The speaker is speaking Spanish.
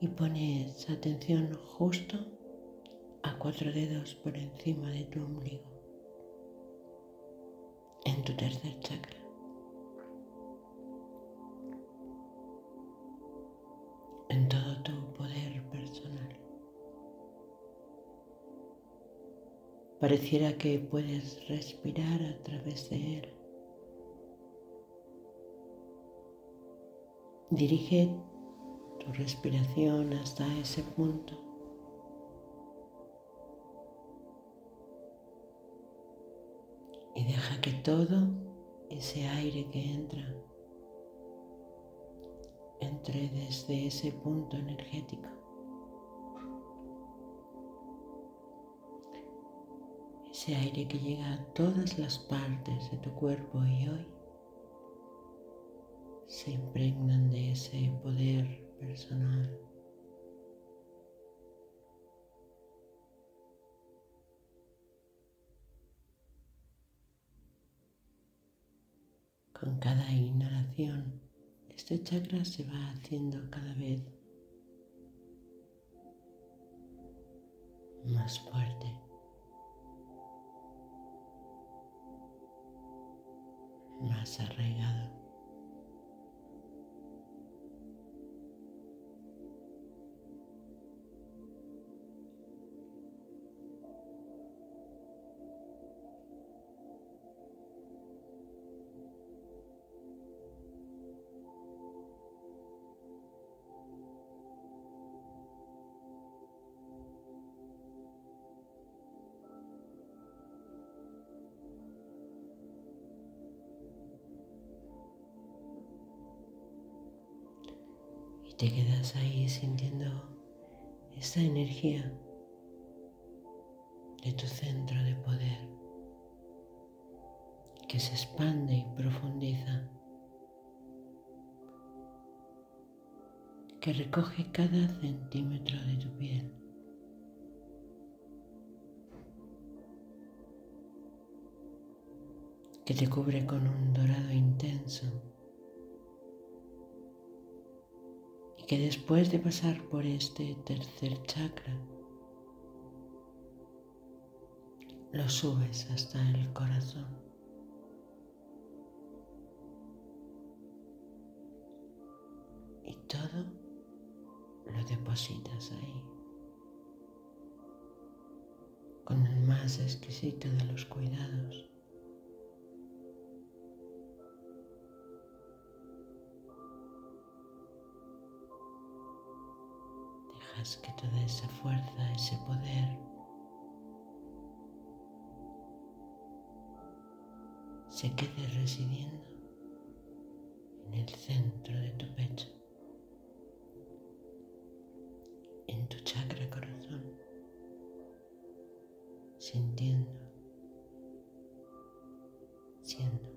y pones atención justo a cuatro dedos por encima de tu ombligo, en tu tercer chakra. en todo tu poder personal. Pareciera que puedes respirar a través de él. Dirige tu respiración hasta ese punto. Y deja que todo ese aire que entra entre desde ese punto energético. Ese aire que llega a todas las partes de tu cuerpo y hoy se impregnan de ese poder personal. Con cada inhalación, este chakra se va haciendo cada vez más fuerte. más arraigado. Te quedas ahí sintiendo esa energía de tu centro de poder que se expande y profundiza, que recoge cada centímetro de tu piel. que te cubre con un dorado intenso que después de pasar por este tercer chakra, lo subes hasta el corazón. Y todo lo depositas ahí, con el más exquisito de los cuidados. Que toda esa fuerza, ese poder se quede residiendo en el centro de tu pecho, en tu chakra corazón, sintiendo, siendo.